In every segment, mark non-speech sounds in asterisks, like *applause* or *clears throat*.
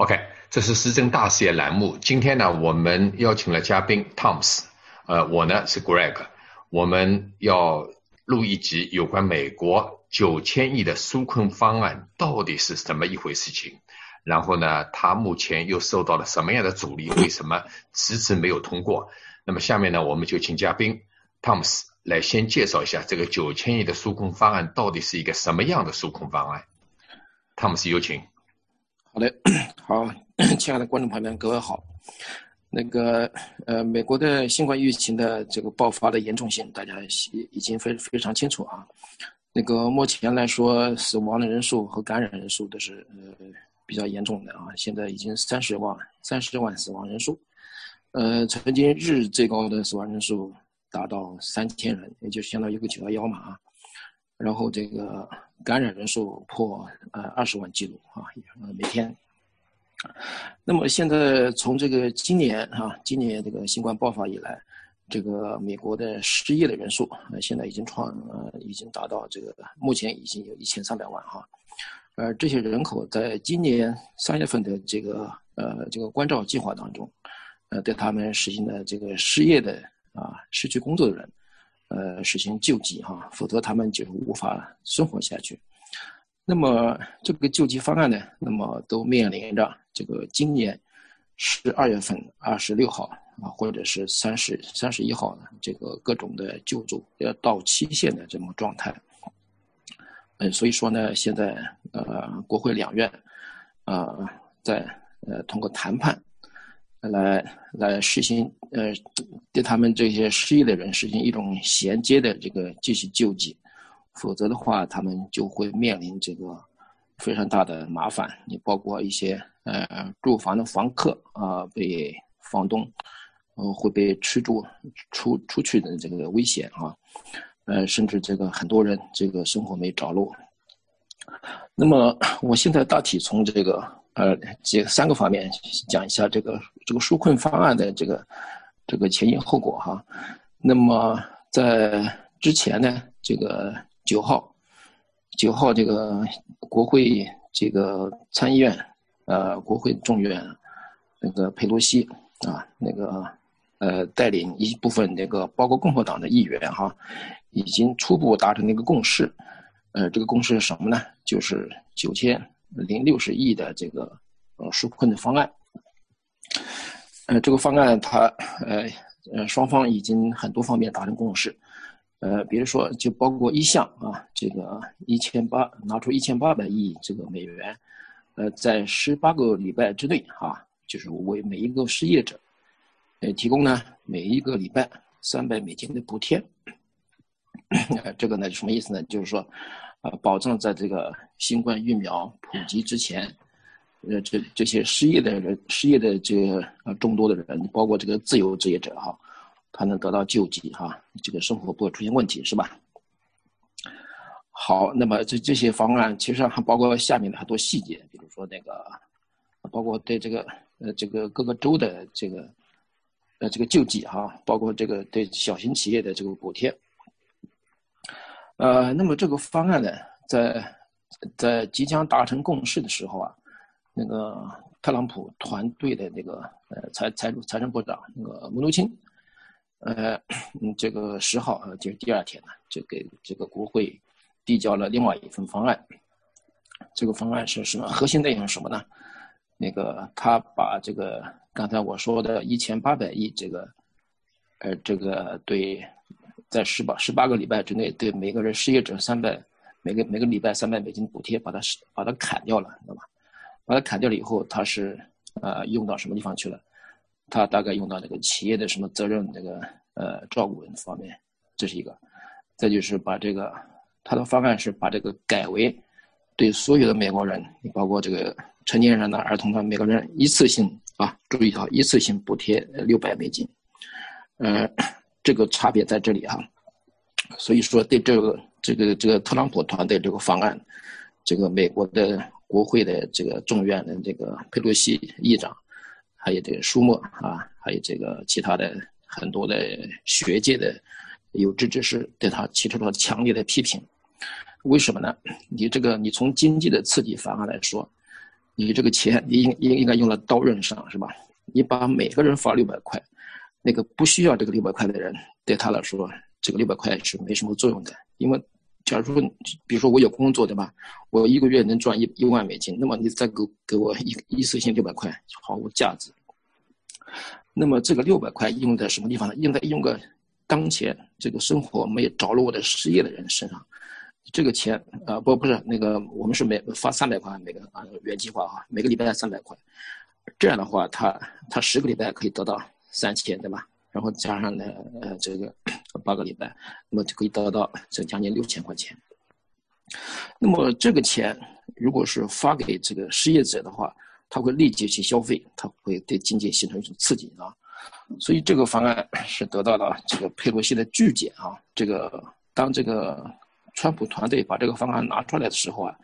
OK，这是时政大视野栏目。今天呢，我们邀请了嘉宾 Thomas，呃，我呢是 Greg，我们要录一集有关美国九千亿的纾困方案到底是什么一回事情。然后呢，他目前又受到了什么样的阻力？为什么迟迟没有通过？那么下面呢，我们就请嘉宾 Thomas 来先介绍一下这个九千亿的纾困方案到底是一个什么样的纾困方案。Thomas 有请。好的，*coughs* 好，*coughs* 亲爱的观众朋友们，各位好。那个呃，美国的新冠疫情的这个爆发的严重性，大家已经非非常清楚啊。那个目前来说，死亡的人数和感染人数都是呃比较严重的啊。现在已经三十万三十万死亡人数，呃，曾经日最高的死亡人数达到三千人，也就相当于一个九幺幺嘛啊。然后这个感染人数破呃二十万记录啊，每天。那么现在从这个今年啊，今年这个新冠爆发以来，这个美国的失业的人数呃现在已经创呃已经达到这个目前已经有一千三百万哈，而这些人口在今年三月份的这个呃这个关照计划当中，呃对他们实行的这个失业的啊失去工作的人。呃，实行救济哈，否则他们就无法生活下去。那么这个救济方案呢，那么都面临着这个今年十二月份二十六号啊，或者是三十三十一号呢，这个各种的救助要到期限的这么状态。嗯，所以说呢，现在呃，国会两院啊，在呃通过谈判。来来实行，呃，对他们这些失业的人实行一种衔接的这个继续救济，否则的话，他们就会面临这个非常大的麻烦。你包括一些呃住房的房客啊，被房东呃会被驱逐出出去的这个危险啊，呃，甚至这个很多人这个生活没着落。那么，我现在大体从这个。呃，几三个方面讲一下这个这个纾困方案的这个这个前因后果哈。那么在之前呢，这个九号九号这个国会这个参议院呃国会众议院那个佩洛西啊那个呃带领一部分那个包括共和党的议员哈，已经初步达成了一个共识。呃，这个共识是什么呢？就是九千。零六十亿的这个呃纾困的方案，呃，这个方案它呃呃双方已经很多方面达成共识，呃，比如说就包括一项啊，这个一千八拿出一千八百亿这个美元，呃，在十八个礼拜之内哈，就是为每一个失业者，呃，提供呢每一个礼拜三百美金的补贴，*coughs* 这个呢什么意思呢？就是说。啊，保证在这个新冠疫苗普及之前，呃，这这些失业的人、失业的这个呃众多的人，包括这个自由职业者哈，他能得到救济哈，这个生活不会出现问题是吧？好，那么这这些方案其实还包括下面的很多细节，比如说那个，包括对这个呃这个各个州的这个呃这个救济哈，包括这个对小型企业的这个补贴。呃，那么这个方案呢，在在即将达成共识的时候啊，那个特朗普团队的那个呃财财财政部长那个穆努钦，呃，这个十号呃就是第二天呢，就给这个国会递交了另外一份方案。这个方案是什么？核心内容是什么呢？那个他把这个刚才我说的一千八百亿这个，呃，这个对。在十八十八个礼拜之内，对每个人失业者三百，每个每个礼拜三百美金补贴，把它把它砍掉了，知道吧？把它砍掉了以后，它是呃用到什么地方去了？它大概用到这个企业的什么责任这个呃照顾方面，这是一个。再就是把这个他的方案是把这个改为对所有的美国人，包括这个成年人的儿童的每个人一次性啊，注意啊，一次性补贴六百美金，呃。这个差别在这里哈，所以说对这个这个这个特朗普团队这个方案，这个美国的国会的这个众院的这个佩洛西议长，还有这个舒默啊，还有这个其他的很多的学界的有志之士对他提出了强烈的批评。为什么呢？你这个你从经济的刺激方案来说，你这个钱你应应应该用到刀刃上，是吧？你把每个人发六百块，那个不需要这个六百块的人，对他来说，这个六百块是没什么作用的。因为，假如说，比如说我有工作，对吧？我一个月能赚一一万美金，那么你再给给我一一次性六百块，毫无价值。那么这个六百块用在什么地方呢？应该用个当前这个生活没有着落的失业的人身上。这个钱啊，不不是那个，我们是每发三百块每个啊原计划啊，每个礼拜三百块。这样的话，他他十个礼拜可以得到三千，对吧？然后加上呢，呃，这个 *clears throat* 八个礼拜，那么就可以得到这将近六千块钱。那么这个钱如果是发给这个失业者的话，他会立即去消费，他会对经济形成一种刺激啊。所以这个方案 *clears throat* 是得到了这个佩洛西的拒检啊。这个当这个川普团队把这个方案拿出来的时候啊。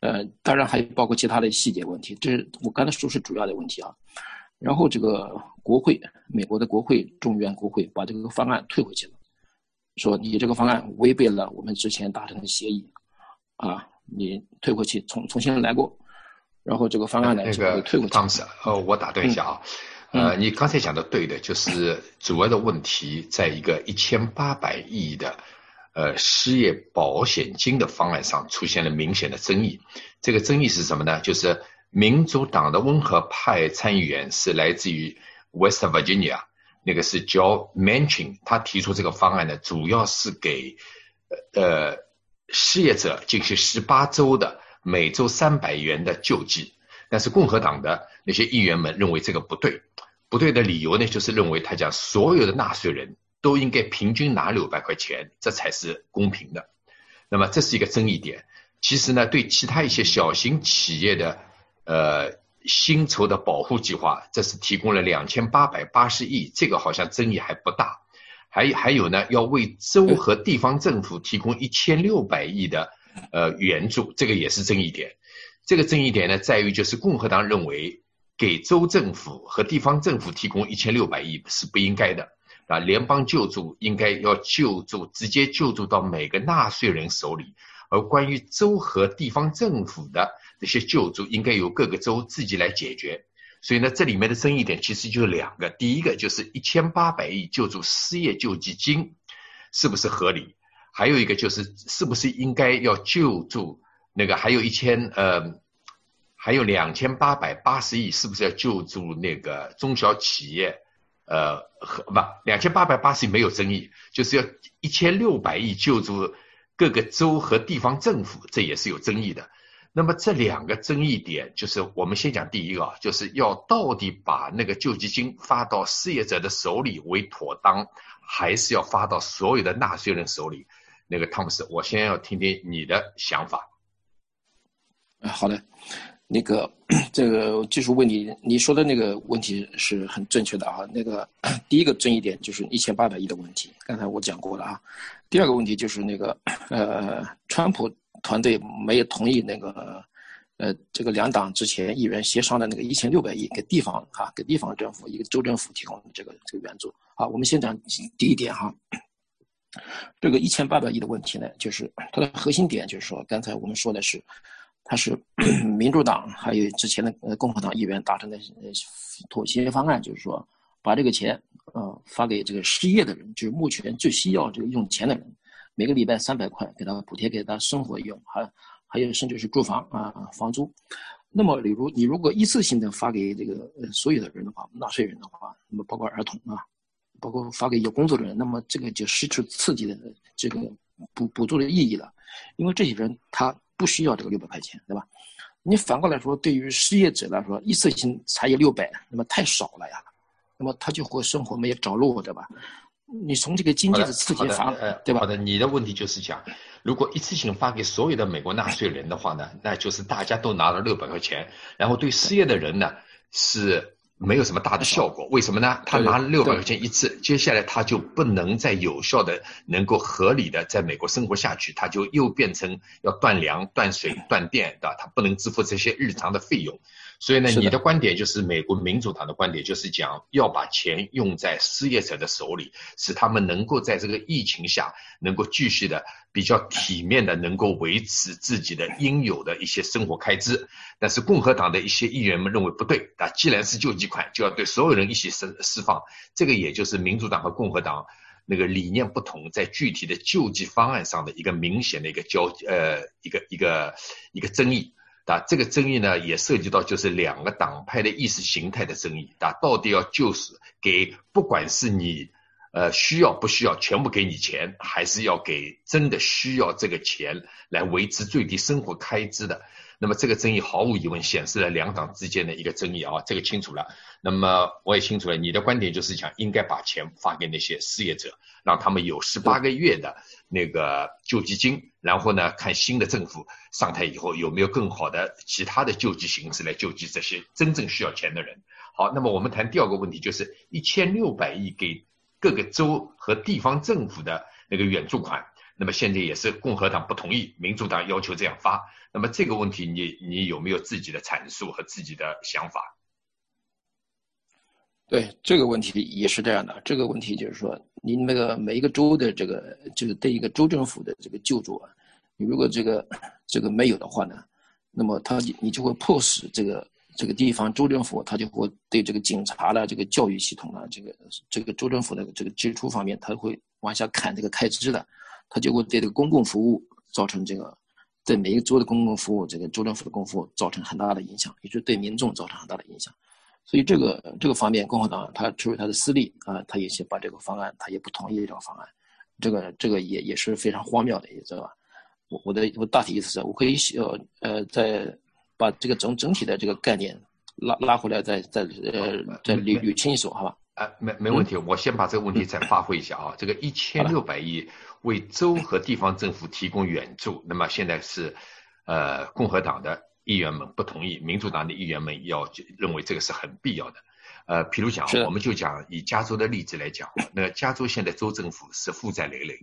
呃，当然还有包括其他的细节问题，这是我刚才说是主要的问题啊。然后这个国会，美国的国会众议院国会把这个方案退回去了，说你这个方案违背了我们之前达成的协议，啊，你退回去重重新来过。然后这个方案呢这个退回去。当时，呃，我打断一下啊，呃，你刚才讲的对的，就是主要的问题在一个一千八百亿的。呃，失业保险金的方案上出现了明显的争议。这个争议是什么呢？就是民主党的温和派参议员是来自于 West Virginia，那个是 Joe Manchin，他提出这个方案呢，主要是给呃失业者进行十八周的每周三百元的救济。但是共和党的那些议员们认为这个不对，不对的理由呢，就是认为他讲所有的纳税人。都应该平均拿六百块钱，这才是公平的。那么这是一个争议点。其实呢，对其他一些小型企业的呃薪酬的保护计划，这是提供了两千八百八十亿，这个好像争议还不大。还还有呢，要为州和地方政府提供一千六百亿的呃援助，这个也是争议点。这个争议点呢，在于就是共和党认为给州政府和地方政府提供一千六百亿是不应该的。啊，联邦救助应该要救助，直接救助到每个纳税人手里，而关于州和地方政府的这些救助，应该由各个州自己来解决。所以呢，这里面的争议点其实就两个，第一个就是一千八百亿救助失业救济金是不是合理，还有一个就是是不是应该要救助那个还有一千呃，还有两千八百八十亿是不是要救助那个中小企业？呃，和不两千八百八十亿没有争议，就是要一千六百亿救助各个州和地方政府，这也是有争议的。那么这两个争议点，就是我们先讲第一个啊，就是要到底把那个救济金发到失业者的手里为妥当，还是要发到所有的纳税人手里？那个汤姆斯，我先要听听你的想法。好的。那个，这个技术问题，你说的那个问题是很正确的啊。那个第一个争议点就是一千八百亿的问题，刚才我讲过了啊。第二个问题就是那个，呃，川普团队没有同意那个，呃，这个两党之前议员协商的那个一千六百亿给地方啊，给地方政府一个州政府提供的这个这个援助。好，我们先讲第一点哈。这个一千八百亿的问题呢，就是它的核心点就是说，刚才我们说的是。它是 *clears throat* 民主党还有之前的共和党议员达成的呃妥协方案，就是说把这个钱呃发给这个失业的人，就是目前最需要这个用钱的人，每个礼拜三百块给他补贴给他生活用，还还有甚至是住房啊房租。那么，例如你如果一次性的发给这个所有的人的话，纳税人的话，那么包括儿童啊，包括发给有工作的人，那么这个就失去刺激的这个补补助的意义了，因为这些人他。不需要这个六百块钱，对吧？你反过来说，对于失业者来说，一次性才有六百，那么太少了呀。那么他就会生活没有着落，对吧？你从这个经济的刺激发，对吧？好的，你的问题就是讲，如果一次性发给所有的美国纳税人的话呢，那就是大家都拿了六百块钱，然后对失业的人呢是没有什么大的效果。为什么呢？他拿了六百块钱一次，接下来他就不能再有效的、能够合理的在美国生活下去，他就又变成要断粮、断水、断电，对吧？他不能支付这些日常的费用。所以呢，你的观点就是美国民主党的观点，就是讲要把钱用在失业者的手里，使他们能够在这个疫情下能够继续的比较体面的能够维持自己的应有的一些生活开支。但是共和党的一些议员们认为不对，啊，既然是救济款，就要对所有人一起释释放。这个也就是民主党和共和党那个理念不同，在具体的救济方案上的一个明显的一个交呃一个一个一个争议。啊，这个争议呢，也涉及到就是两个党派的意识形态的争议。啊，到底要就是给，不管是你，呃，需要不需要全部给你钱，还是要给真的需要这个钱来维持最低生活开支的。那么这个争议毫无疑问显示了两党之间的一个争议啊，这个清楚了。那么我也清楚了，你的观点就是讲应该把钱发给那些失业者，让他们有十八个月的那个救济金，然后呢，看新的政府上台以后有没有更好的其他的救济形式来救济这些真正需要钱的人。好，那么我们谈第二个问题，就是一千六百亿给各个州和地方政府的那个援助款。那么现在也是共和党不同意，民主党要求这样发。那么这个问题，你你有没有自己的阐述和自己的想法？对这个问题也是这样的。这个问题就是说，你那个每一个州的这个就是对一个州政府的这个救助啊，你如果这个这个没有的话呢，那么他你就会迫使这个这个地方州政府，他就会对这个警察的这个教育系统啊，这个这个州政府的这个支出方面，他会往下砍这个开支的。它就会对这个公共服务造成这个，对每一个州的公共服务，这个州政府的公共服务造成很大的影响，也就对民众造成很大的影响。所以这个这个方面，共和党他出于他的私利啊，他也是把这个方案，他也不同意这个方案。这个这个也也是非常荒谬的，你知道吧？我我的我大体意思是，我可以呃呃再把这个整整体的这个概念拉拉回来，再再呃再捋捋清一说，好吧？啊，没没问题，我先把这个问题再发挥一下啊。这个一千六百亿为州和地方政府提供援助，那么现在是，呃，共和党的议员们不同意，民主党的议员们要认为这个是很必要的。呃，譬如讲，我们就讲以加州的例子来讲，那加州现在州政府是负债累累，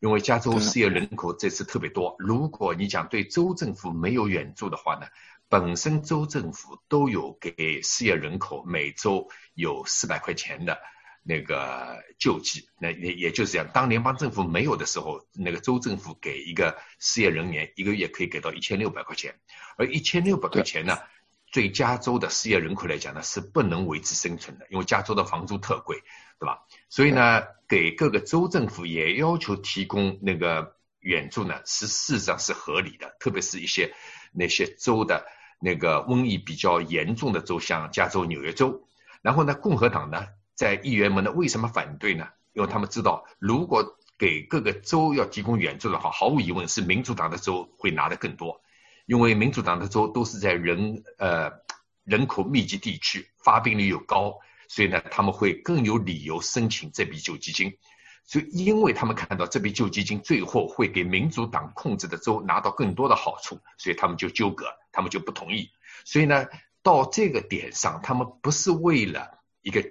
因为加州失业人口这次特别多。如果你讲对州政府没有援助的话呢？本身州政府都有给失业人口每周有四百块钱的那个救济，那也也就是这样，当联邦政府没有的时候，那个州政府给一个失业人员一个月可以给到一千六百块钱，而一千六百块钱呢，对。加州的失业人口来讲呢是不能维持生存的，因为加州的房租特贵，对吧？所以呢，给各个州政府也要求提供那个援助呢，是事实上是合理的，特别是一些那些州的。那个瘟疫比较严重的州，像加州、纽约州，然后呢，共和党呢，在议员们呢，为什么反对呢？因为他们知道，如果给各个州要提供援助的话，毫无疑问是民主党的州会拿的更多，因为民主党的州都是在人呃人口密集地区，发病率又高，所以呢，他们会更有理由申请这笔救济金。所以，因为他们看到这笔救济金最后会给民主党控制的州拿到更多的好处，所以他们就纠葛，他们就不同意。所以呢，到这个点上，他们不是为了一个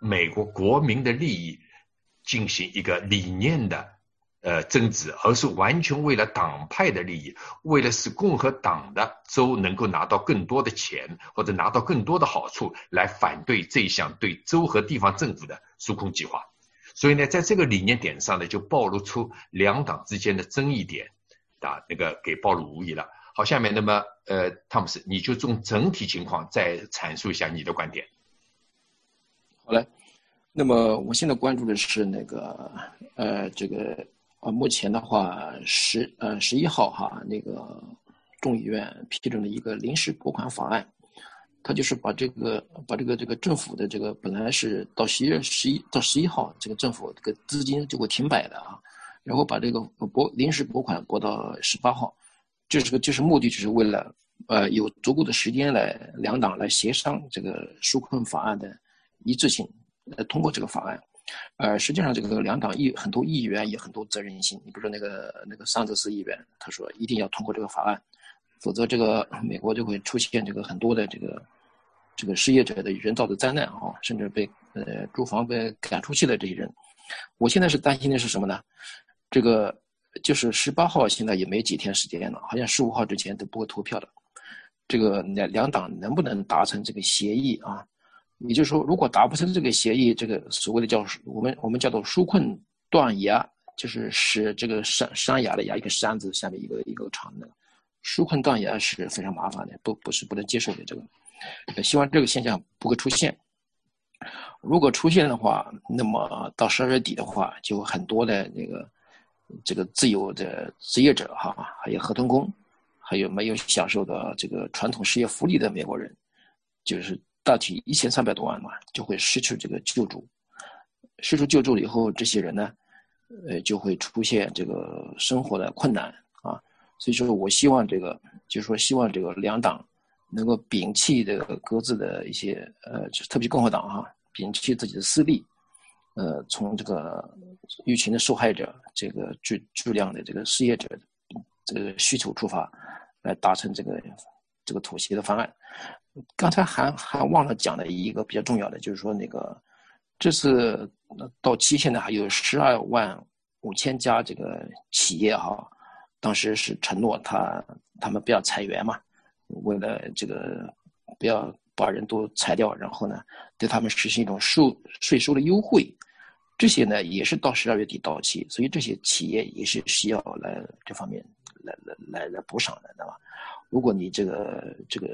美国国民的利益进行一个理念的呃争执，而是完全为了党派的利益，为了使共和党的州能够拿到更多的钱或者拿到更多的好处，来反对这项对州和地方政府的纾控计划。所以呢，在这个理念点上呢，就暴露出两党之间的争议点，啊，那个给暴露无遗了。好，下面那么，呃，汤姆斯，你就从整体情况再阐述一下你的观点。好嘞，那么我现在关注的是那个，呃，这个啊，目前的话，十呃十一号哈，那个众议院批准了一个临时拨款法案。他就是把这个把这个这个政府的这个本来是到十一月十一到十一号，这个政府这个资金就会停摆的啊，然后把这个拨临时拨款拨到十八号，这是个就是目的就是为了呃有足够的时间来两党来协商这个纾困法案的一致性，来通过这个法案。呃，实际上这个两党议很多议员也很多责任心，你比如说那个那个桑德斯议员，他说一定要通过这个法案。否则，这个美国就会出现这个很多的这个这个失业者的人造的灾难啊，甚至被呃住房被赶出去的这些人。我现在是担心的是什么呢？这个就是十八号现在也没几天时间了，好像十五号之前都不会投票的。这个两两党能不能达成这个协议啊？也就是说，如果达不成这个协议，这个所谓的叫我们我们叫做纾困断崖，就是使这个山山崖的崖一个山字下面一个一个长的纾困断崖是非常麻烦的，不不是不能接受的这个。希望这个现象不会出现。如果出现的话，那么到十二月底的话，就很多的那个这个自由的职业者哈，还有合同工，还有没有享受的这个传统失业福利的美国人，就是大体一千三百多万嘛，就会失去这个救助。失去救助了以后，这些人呢，呃，就会出现这个生活的困难啊。所以说我希望这个，就是说希望这个两党。能够摒弃这个各自的一些呃，就特别共和党哈，摒弃自己的私利，呃，从这个疫情的受害者这个巨巨量的这个失业者这个需求出发，来达成这个这个妥协的方案。刚才还还忘了讲的一个比较重要的，就是说那个这次到期现在还有十二万五千家这个企业哈，当时是承诺他他们不要裁员嘛。为了这个，不要把人都裁掉，然后呢，对他们实行一种税税收的优惠，这些呢也是到十二月底到期，所以这些企业也是需要来这方面来来来来补偿的，对吧？如果你这个这个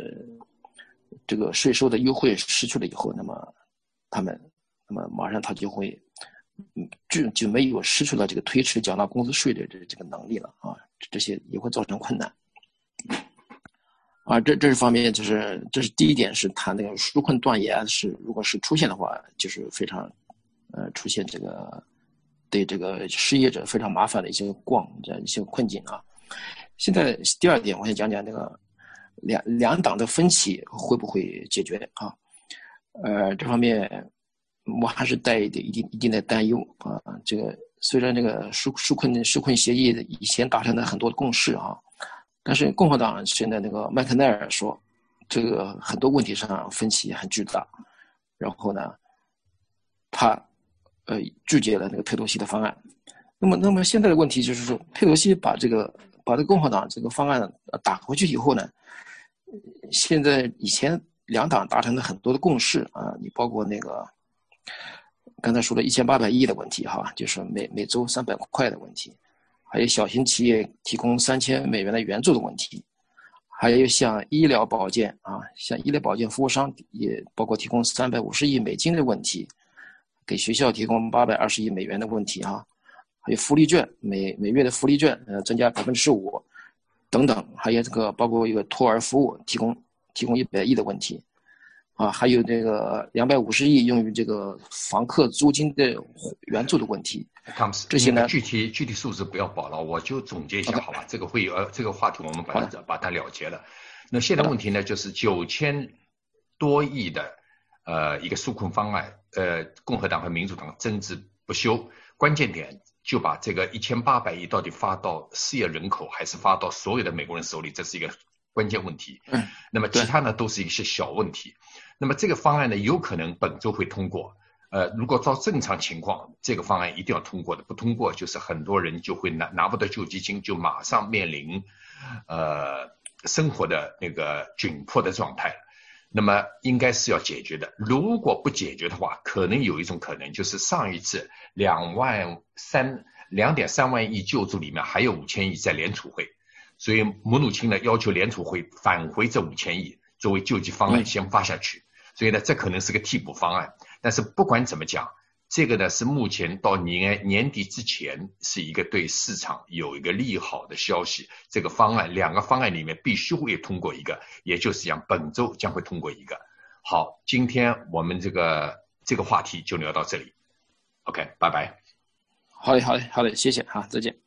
这个税收的优惠失去了以后，那么他们那么马上他就会就就没有失去了这个推迟缴纳工资税的这这个能力了啊，这些也会造成困难。啊，这这是方面，就是这是第一点，是谈那个纾困断言是，如果是出现的话，就是非常，呃，出现这个对这个失业者非常麻烦的一些逛这样一些困境啊。现在第二点，我想讲讲那个两两党的分歧会不会解决啊？呃，这方面我还是带一点一定一定的担忧啊。这个虽然这个纾纾困纾困协议以前达成了很多共识啊。但是共和党现在那个麦克奈尔说，这个很多问题上分歧很巨大，然后呢，他呃拒绝了那个佩洛西的方案。那么，那么现在的问题就是说，佩洛西把这个把这共和党这个方案打回去以后呢，现在以前两党达成的很多的共识啊，你包括那个刚才说的一千八百亿的问题哈，就是每每周三百块的问题。还有小型企业提供三千美元的援助的问题，还有像医疗保健啊，像医疗保健服务商也包括提供三百五十亿美金的问题，给学校提供八百二十亿美元的问题哈，还有福利券每每月的福利券呃增加百分之十五等等，还有这个包括一个托儿服务提供提供一百亿的问题。啊，还有这个两百五十亿用于这个房客租金的援助的问题，这些呢，具体具体数字不要报了，我就总结一下，好吧？这个会呃，这个话题我们把它把它了结了。那现在问题呢，就是九千多亿的呃一个纾困方案，呃，共和党和民主党争执不休，关键点就把这个一千八百亿到底发到失业人口，还是发到所有的美国人手里，这是一个关键问题。嗯，那么其他呢，都是一些小问题。那么这个方案呢，有可能本周会通过。呃，如果照正常情况，这个方案一定要通过的，不通过就是很多人就会拿拿不到救济金，就马上面临，呃，生活的那个窘迫的状态。那么应该是要解决的。如果不解决的话，可能有一种可能就是上一次两万三两点三万亿救助里面还有五千亿在联储会，所以姆努钦呢要求联储会返回这五千亿。作为救济方案先发下去，所以呢，这可能是个替补方案。但是不管怎么讲，这个呢是目前到年年底之前是一个对市场有一个利好的消息。这个方案两个方案里面必须会通过一个，也就是讲本周将会通过一个。好，今天我们这个这个话题就聊到这里。OK，拜拜。好嘞，好嘞，好嘞，谢谢哈，再见。